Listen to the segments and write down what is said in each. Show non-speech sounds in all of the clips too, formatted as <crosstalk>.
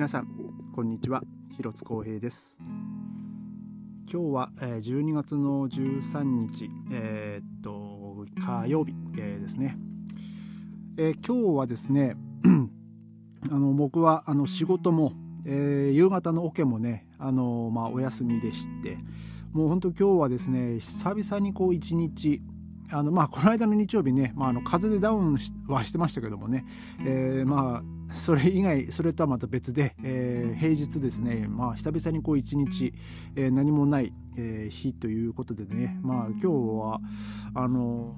皆さんこんにちは。広津光平です。今日は12月の13日えー、っと火曜日、えー、ですね、えー、今日はですね <clears throat> あの僕はあの仕事も、え夕方のオケもねあの、まあ、お休みでしてもう本当今日はですね久々にこう一日あのまあこの間の日曜日ね、まあ、あの風でダウンはしてましたけどもね、えー、まあそれ以外それとはまた別で、えー、平日ですね、まあ、久々にこう一日、えー、何もない、えー、日ということでね、まあ、今日はあの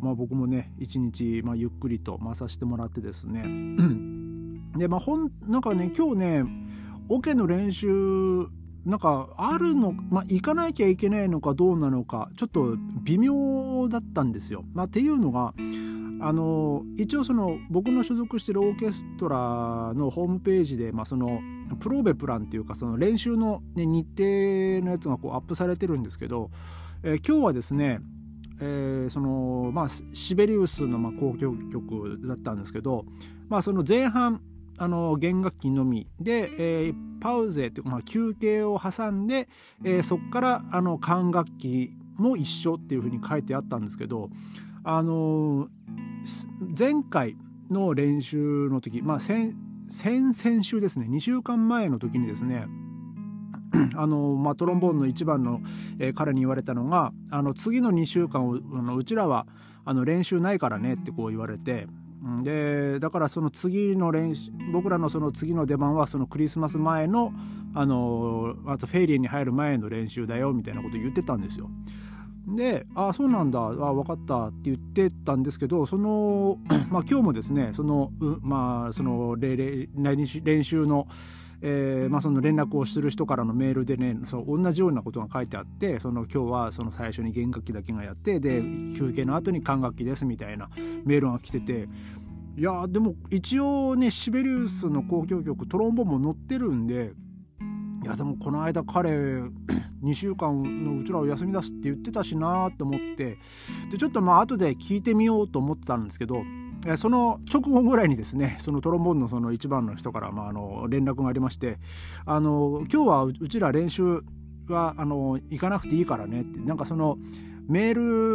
まあ、僕もね一日、まあ、ゆっくりと回させてもらってですね。でまあほんなんかね今日ねオケの練習なんかあるの、まあ、行かなきゃいけないのかどうなのかちょっと微妙だったんですよ。まあ、っていうのがあの一応その僕の所属してるオーケストラのホームページで、まあ、そのプローベプランっていうかその練習の、ね、日程のやつがこうアップされてるんですけど、えー、今日はですねえー、そのまあシベリウスのまあ交響曲だったんですけど、まあ、その前半あの弦楽器のみ。で、えー、パウゼというか、まあ、休憩を挟んで、えー、そこからあの管楽器も一緒っていうふうに書いてあったんですけど、あのー、前回の練習の時、まあ先、先々週ですね。2週間前の時にですね <clears throat> あのまあ、トロンボーンの一番の、えー、彼に言われたのがあの次の2週間あのうちらはあの練習ないからねってこう言われてでだからその次の練習僕らのその次の出番はそのクリスマス前のあのあとフェイリーに入る前の練習だよみたいなこと言ってたんですよ。で「ああそうなんだあ分かった」って言ってたんですけどその <clears throat> まあ今日もですねそのまあその練習のえーまあ、その連絡をする人からのメールでねその同じようなことが書いてあってその今日はその最初に弦楽器だけがやってで休憩の後に管楽器ですみたいなメールが来てていやでも一応ねシベリウスの交響曲トロンボも載ってるんでいやでもこの間彼 <coughs> 2週間のうちらを休み出すって言ってたしなと思ってでちょっとまあ後で聞いてみようと思ってたんですけどその直後ぐらいにですねそのトロンボーンのその一番の人から、まあ、あの連絡がありましてあの今日はうちら練習はあの行かなくていいからねってなんかそのメー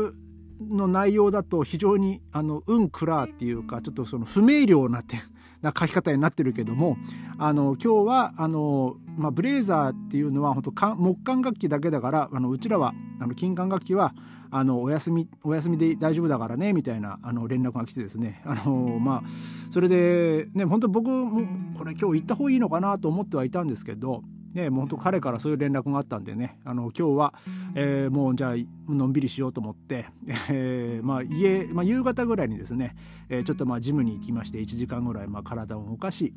ルの内容だと非常にあのうんくらっていうかちょっとその不明瞭な点な書き方になってるけどもあの今日はあの、まあ、ブレーザーっていうのは本当木管楽器だけだからあのうちらはあの金管楽器はあのお休みお休みで大丈夫だからねみたいなあの連絡が来てですねあのまあそれでね本当僕もこれ今日行った方がいいのかなと思ってはいたんですけどね、もう本当彼からそういう連絡があったんでねあの今日は、えー、もうじゃあのんびりしようと思って、えーまあ、家、まあ、夕方ぐらいにですね、えー、ちょっとまあジムに行きまして1時間ぐらいまあ体を動かし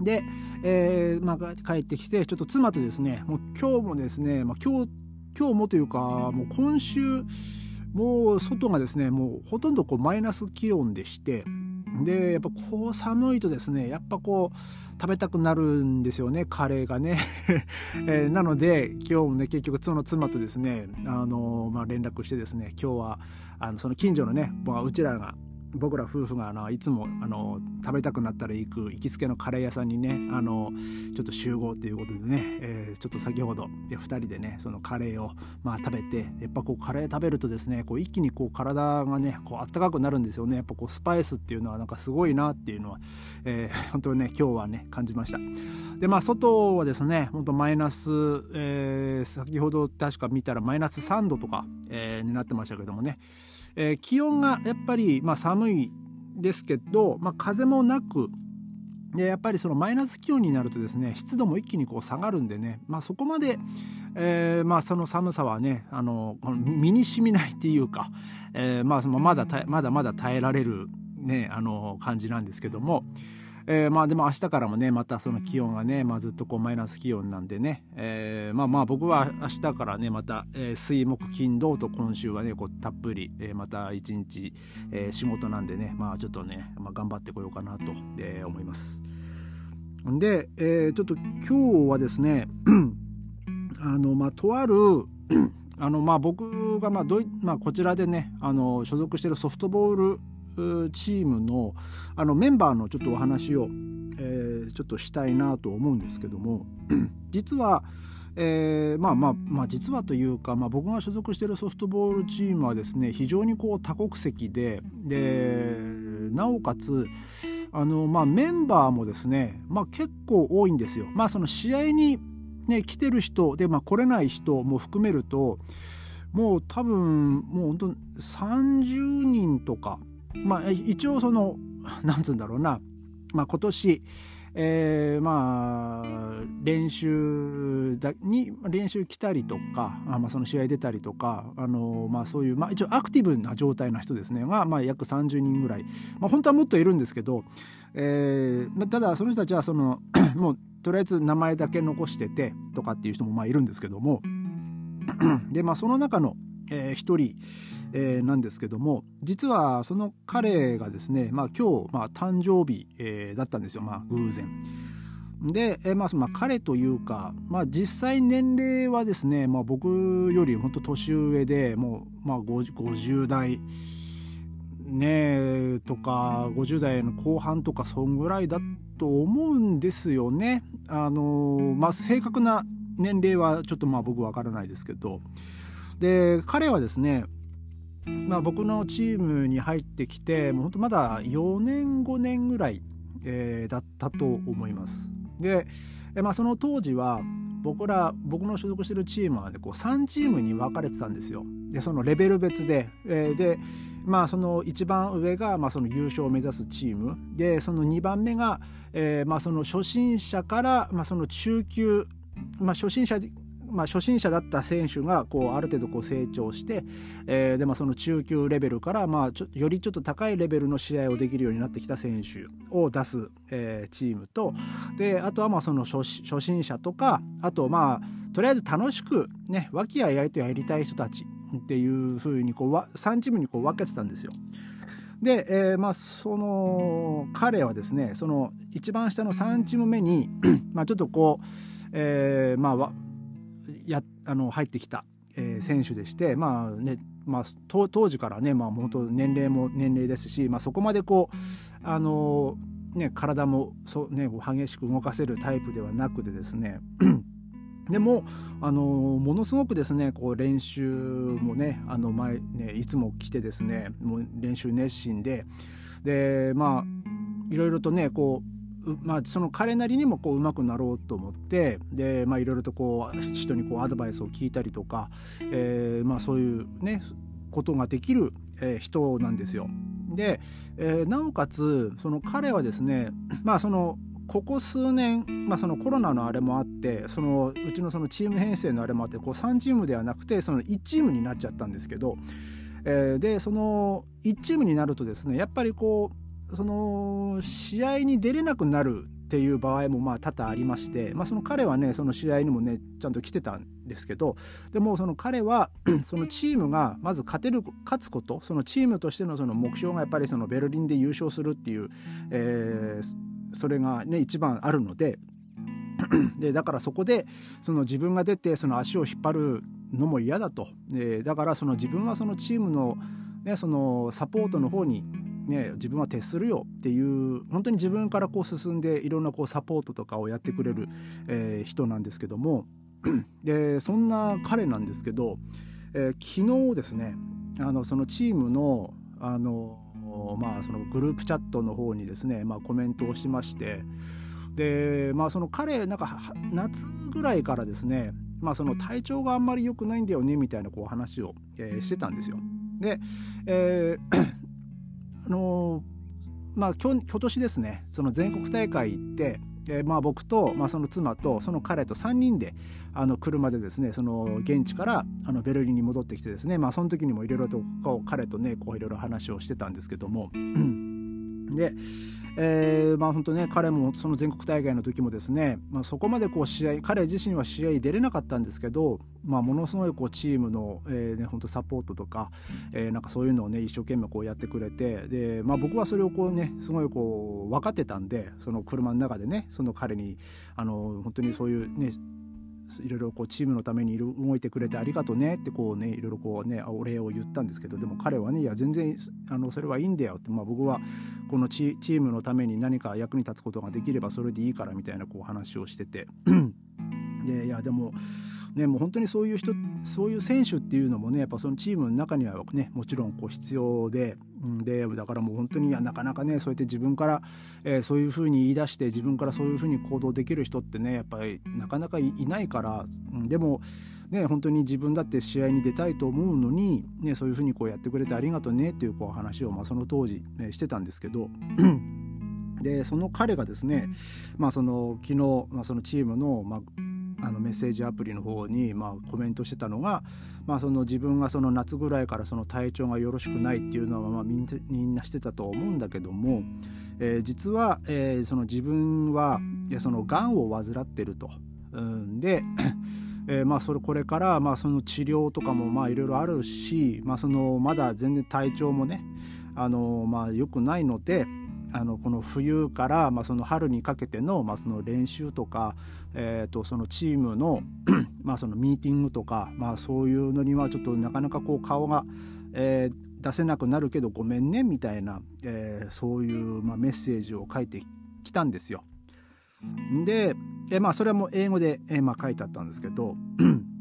で、えーまあ、帰ってきてちょっと妻とですねもう今日もですね、まあ、今日今日もというかもう今週もう外がですねもうほとんどこうマイナス気温でしてでやっぱこう寒いとですねやっぱこう食べたくなるんですよねカレーがね、<laughs> えー、なので今日もね結局その妻とですねあの、まあ、連絡してですね今日はあのその近所のね、まあ、うちらが僕ら夫婦があのいつもあの食べたくなったら行く行きつけのカレー屋さんにねあのちょっと集合ということでね、えー、ちょっと先ほどで2人でねそのカレーをまあ食べてやっぱこうカレー食べるとですねこう一気にこう体がねこう温かくなるんですよね。やっぱこうスパイスっていうのはなんかすごいなっていうのは、えー、本当にね今日はね感じました。でまあ外はですね本当マイナス、えー、先ほど確か見たらマイナス3度とか、えー、になってましたけどもね。えー、気温がやっぱり、まあ、寒いですけど、まあ、風もなくでやっぱりそのマイナス気温になるとですね湿度も一気にこう下がるんでね、まあ、そこまで、えー、まあその寒さはねあの身にしみないっていうか、えー、まあそのまだまだまだ耐えられる、ね、あの感じなんですけども。えー、まあでも明日からもねまたその気温がね、まあ、ずっとこうマイナス気温なんでね、えー、まあまあ僕は明日からねまた、えー、水木金土と今週はねこうたっぷり、えー、また一日、えー、仕事なんでねまあちょっとね、まあ、頑張ってこようかなと、えー、思います。で、えー、ちょっと今日はですね <clears throat> あのまあとある <clears throat> あのまあ僕がまあどい、まあ、こちらでねあの所属しているソフトボールチームのあのメンバーのちょっとお話を、えー、ちょっとしたいなと思うんですけども <clears throat> 実は、えー、まあまあまあ実はというか、まあ、僕が所属しているソフトボールチームはですね非常にこう多国籍ででなおかつあの、まあ、メンバーもですね、まあ、結構多いんですよ。まあ、その試合に、ね、来てる人で、まあ、来れない人も含めるともう多分もう本当30人とか、まあ、一応そのなんつうんだろうな、まあ、今年えー、まあ練習だに練習来たりとかあ、まあ、その試合出たりとかあの、まあ、そういう、まあ、一応アクティブな状態の人ですね。が、まあ、約30人ぐらい、まあ、本当はもっといるんですけど、えー、ただその人たちはその <coughs> もうとりあえず名前だけ残しててとかっていう人もまあいるんですけども。で、まあ、その中の、えー、人えー、なんですけども実はその彼がですね、まあ、今日、まあ、誕生日、えー、だったんですよ、まあ、偶然。で、えー、まあ、まあ、彼というか、まあ、実際年齢はですね、まあ、僕より本当年上でもう、まあ50、代ねとか50代の後半とかそんぐらいだと思うんですよね。あのまあ、正確な年齢はちょっとまあ僕わからないですけどで彼はですねまあ、僕のチームに入ってきてもう本当まだ4年5年ぐらい、えー、だったと思います。で、まあ、その当時は僕ら僕の所属してるチームは、ね、こう3チームに分かれてたんですよ。でそのレベル別で、えー、でまあその一番上が、まあ、その優勝を目指すチームでその2番目が、えー、まあその初心者から、まあ、その中級、まあ、初心者まあ、初心者だった選手がこうある程度こう成長して、えーでまあ、その中級レベルから、まあ、ちょよりちょっと高いレベルの試合をできるようになってきた選手を出す、えー、チームとであとはまあその初心者とかあとまあとりあえず楽しくね和気あいあいとやりたい人たちっていうふうにこう3チームにこう分けてたんですよ。で、えー、まあその彼はですねその一番下の3チーム目に <clears throat> まあちょっとこう、えー、まあやあの入ってきた、えー、選手でしてまあねまあ、当時からね、まあ、本当年齢も年齢ですし、まあ、そこまでこうあのね、体もそ、ね、激しく動かせるタイプではなくてですね <clears throat> でもあのものすごくですねこう練習もねあの前ねいつも来てですねもう練習熱心ででまあいろいろとねこうまあ、その彼なりにもこう上手くなろうと思ってで、まあ、いろいろとこう人にこうアドバイスを聞いたりとか、えーまあ、そういうねことができる、えー、人なんですよ。で、えー、なおかつその彼はですねまあそのここ数年、まあ、そのコロナのあれもあってそのうちのそのチーム編成のあれもあってこう3チームではなくてその1チームになっちゃったんですけど、えー、でその1チームになるとですねやっぱりこうその試合に出れなくなるっていう場合もまあ多々ありまして、まあ、その彼はねその試合にもねちゃんと来てたんですけどでもその彼は <clears throat> そのチームがまず勝てる勝つことそのチームとしてのその目標がやっぱりそのベルリンで優勝するっていう、えー、それがね一番あるので <clears throat> でだからそこでその自分が出てその足を引っ張るのも嫌だと、でだからその自分はそのチームの,、ね、そのサポートの方にね、自分は徹するよっていう本当に自分からこう進んでいろんなこうサポートとかをやってくれる、えー、人なんですけども <clears throat> でそんな彼なんですけど、えー、昨日ですねあのそのチームのあの、まあ、そのグループチャットの方にですね、まあ、コメントをしましてでまあその彼なんか夏ぐらいからですねまあその体調があんまり良くないんだよねみたいなこう話を、えー、してたんですよ。で、えーあのまあ今今年ですねその全国大会行って、えー、まあ僕と、まあ、その妻とその彼と3人であの車でですねその現地からあのベルリンに戻ってきてですねまあその時にもいろいろと彼とねこういろいろ話をしてたんですけどもでえー、まあ本当ね彼もその全国大会の時もですね、まあ、そこまでこう試合彼自身は試合出れなかったんですけど、まあ、ものすごいこうチームの、えーね、本当サポートとか、えー、なんかそういうのをね一生懸命こうやってくれてで、まあ、僕はそれをこうねすごいこう分かってたんでその車の中でねその彼にあの本当にそういうねいろいろこうチームのために動いてくれてありがとうねってこうねいろいろこうねお礼を言ったんですけどでも彼はねいや全然あのそれはいいんだよって、まあ、僕はこのチームのために何か役に立つことができればそれでいいからみたいなこう話をしてて。<coughs> でいやでもね、もう本当にそういう人そういう選手っていうのもねやっぱそのチームの中にはねもちろんこう必要ででだからもう本当になかなかねそうやって自分から、えー、そういうふうに言い出して自分からそういうふうに行動できる人ってねやっぱりなかなかいないから、うん、でもね本当に自分だって試合に出たいと思うのに、ね、そういうふうにこうやってくれてありがとうねっていうこう話を、まあ、その当時、ね、してたんですけど。でその彼がですね、まあ、その昨日、まあ、そのチームの、まあ、あのメッセージアプリの方にまあコメントしてたのが、まあ、その自分がその夏ぐらいからその体調がよろしくないっていうのはまあみんなしてたと思うんだけども、えー、実は、えー、その自分はそのがんを患ってると。うん、で <coughs> えー、まあそれこれからまあその治療とかもまあいろいろあるし、まあ、そのまだ全然体調もねあのまあ良くないので、あのこの冬から、まあ、その春にかけての,、まあその練習とか、えー、とそのチームの <clears throat> まあそのミーティングとか、まあ、そういうのにはちょっとなかなかこう顔が、えー、出せなくなるけどごめんねみたいな、えー、そういう、まあ、メッセージを書いてきたんですよ。で、えまあ、それはもう英語で、えまあ、書いてあったんですけど <clears throat>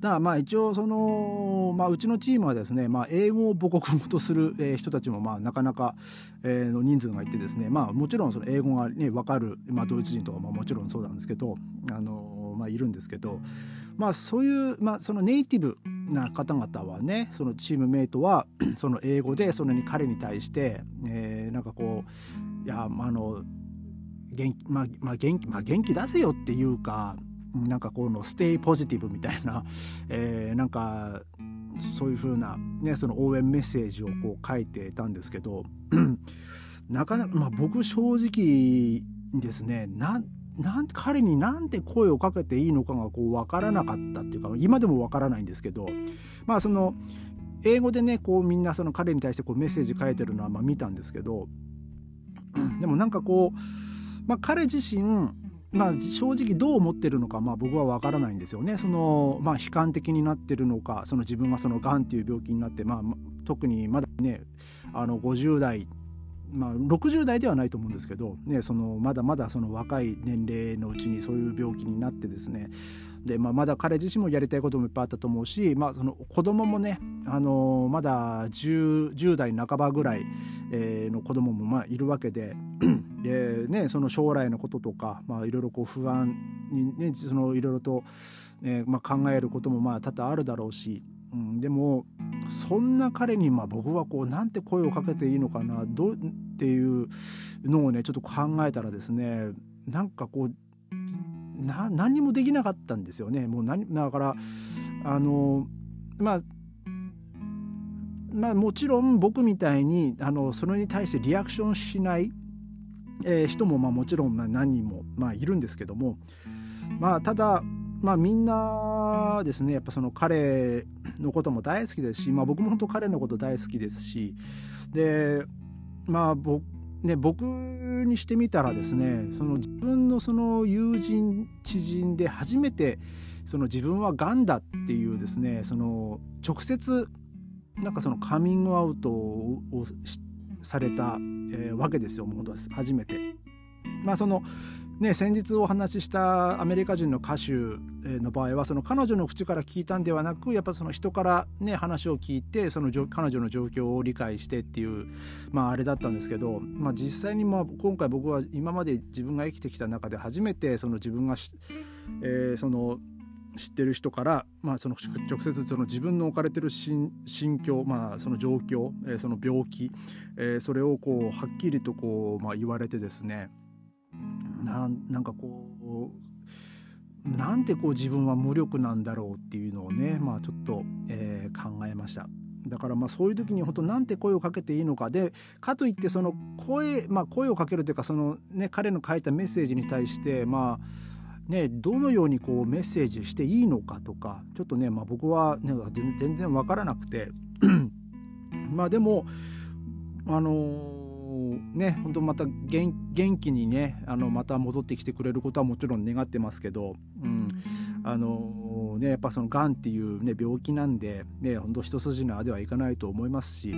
だからまあ一応その、まあ、うちのチームはですね、まあ、英語を母国語とする人たちもまあなかなか、えの人数がいてですね、まあ、もちろんその英語が、ね、分かる、まあ、ドイツ人とかももちろんそうなんですけど、あのまあ、いるんですけど、まあ、そういう、まあ、そのネイティブな方々はねそのチームメイトは <clears throat> その英語でそのに彼に対して、えー、なんかこういやあの元気,、まあまあ元気まあ、元気出せよっていうかなんかこのステイポジティブみたいな、<laughs> えー、なんかそういう風なねその応援メッセージをこう書いてたんですけど <clears throat> なかなかまあ僕正直ですねななん彼になんて声をかけていいのかがこう分からなかったっていうか今でも分からないんですけどまあその英語でねこうみんなその彼に対してこうメッセージ書いてるのはまあ見たんですけど <clears throat> でもなんかこう、まあ、彼自身まあ、正直どう思ってるのか、まあ、僕は分からないんですよね。そのまあ、悲観的になってるのかその自分がそのがんっていう病気になって、まあ、特にまだねあの50代、まあ、60代ではないと思うんですけど、ね、そのまだまだその若い年齢のうちにそういう病気になってですねで、まあ、まだ彼自身もやりたいこともいっぱいあったと思うし、まあ、その子供もね、あのまだ 10, 10代半ばぐらい、えー、の子供もまあいるわけで <clears throat> で、ね、その将来のこととか、まあ、いろいろこう不安にねそのいろいろと、ねまあ、考えることもまあ多々あるだろうし、うん、でもそんな彼にまあ僕はこうなんて声をかけていいのかなどうっていうのをねちょっと考えたらですねなんかこうな何もできなかったんですよね。もう何だからあのまあまあ、もちろん僕みたいにあのそれに対してリアクションしない、えー、人もまあもちろんま何人もまあいるんですけども、まあ、ただ、まあ、みんなですねやっぱその彼のことも大好きですし、まあ、僕も本当彼のこと大好きですしでまあ僕ね、僕にしてみたらですねその自分のその友人知人で初めてその自分はがんだっていうですねその直接なんかそのカミングアウトをされた、えー、わけですよもう初めて。まあそのね、先日お話ししたアメリカ人の歌手の場合はその彼女の口から聞いたんではなくやっぱその人から、ね、話を聞いてその彼女の状況を理解してっていう、まあ、あれだったんですけど、まあ、実際にまあ今回僕は今まで自分が生きてきた中で初めてその自分が、えー、その知ってる人から、まあ、その直接その自分の置かれてる心境、まあ、その状況、えー、その病気、えー、それをこうはっきりとこう、まあ、言われてですねなんかこうなんてこう自分は無力なんだろうっていうのをね、まあ、ちょっと、えー、考えました。だからまあそういう時に本当なんて声をかけていいのかでかといってその声、まあ、声をかけるというかその、ね、彼の書いたメッセージに対してまあねどのようにこうメッセージしていいのかとかちょっとね、まあ、僕は、ね、全然分からなくて <clears throat> まあでもあのーね本当また元気にねあのまた戻ってきてくれることはもちろん願ってますけど、うん、あのねやっぱそのがんっていう、ね、病気なんで、ね、ほんと一筋縄ではいかないと思いますし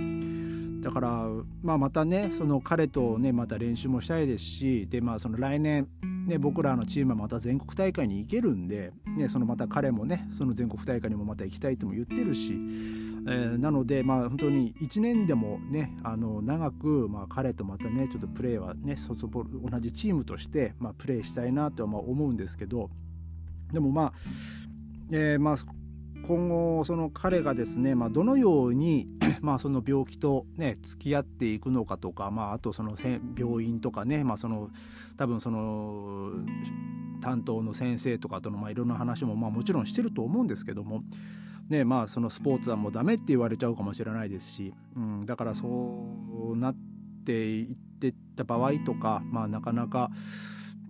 だから、まあ、またねその彼とねまた練習もしたいですしで、まあ、その来年、ね、僕らのチームはまた全国大会に行けるんで、ね、そのまた彼もねその全国大会にもまた行きたいとも言ってるし、えー、なので、まあ、本当に1年でもねあの長く、まあ、彼とまたねちょっとプレーはね同じチームとして、まあ、プレーしたいなとはまあ思うんですけど。でもまあ、えー、まあ今後その彼がですね、まあ、どのように <clears throat> まあその病気とね付き合っていくのかとか、まあ、あとその病院とかね、まあ、その多分その担当の先生とかとのまあいろんな話もまあもちろんしてると思うんですけども、ねまあ、そのスポーツはもうダメって言われちゃうかもしれないですし、うん、だからそうなっていってった場合とか、まあ、なかなか、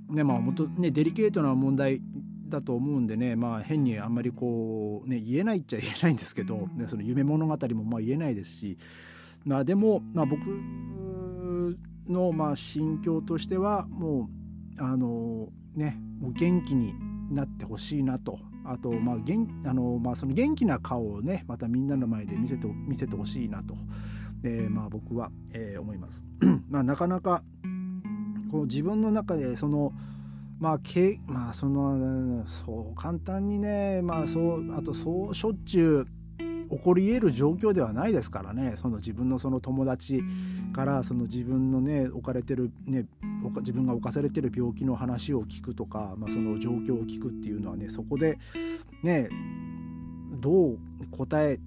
ねまあ、もっとねデリケートな問題だと思うんでね、まあ、変にあんまりこう、ね、言えないっちゃ言えないんですけど、ね、その夢物語もまあ言えないですし、まあ、でも、まあ、僕のまあ心境としてはもうあのねもう元気になってほしいなとあとまあ元あの、まあ、その元気な顔をねまたみんなの前で見せて見せてほしいなと、えー、まあ僕は、えー、思います。<clears throat> まあ、なかなかこう自分の中でそのまあけまあそのそう簡単にねまあそうあとそうしょっちゅう起こり得る状況ではないですからねその自分のその友達からその自分のね置かれてるね自分が侵されてる病気の話を聞くとか、まあ、その状況を聞くっていうのはねそこでねどう答え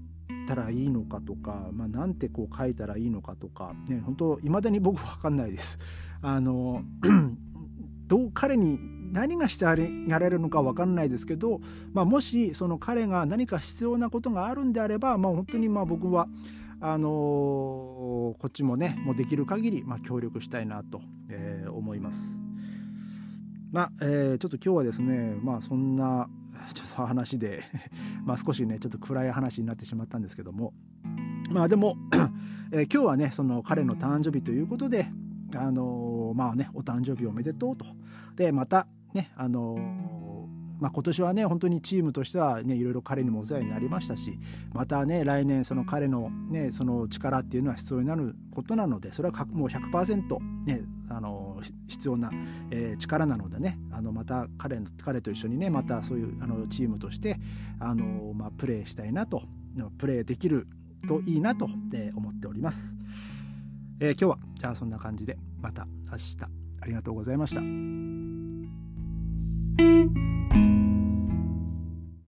たらいいのかとか、まあ、なんてこう書いたらいいのかとかね本当未だに僕分かんないです。あの <clears throat> どう彼に何がしてやれるのか分かんないですけど、まあ、もしその彼が何か必要なことがあるんであれば、まあ、本当にまあ僕はあのー、こっちもねもうできる限りまり、協力したいなと、えー、思います。まあえー、ちょっと今日はですねまあそんなちょっと話で <laughs> まあ少しねちょっと暗い話になってしまったんですけどもまあでも <coughs> えー、今日はねその彼の誕生日ということであのまあねお誕生日おめでとうとでまたねあのまあ、今年はね本当にチームとしてはねいろいろ彼にもお世話になりましたしまたね来年その彼のねその力っていうのは必要になることなのでそれはもう100%ねあの必要な、えー、力なのでねあのまた彼の彼と一緒にねまたそういうあのチームとしてあの、まあ、プレーしたいなとプレーできるといいなと思っております。えー、今日はじゃあそんな感じでまた明日ありがとうございました。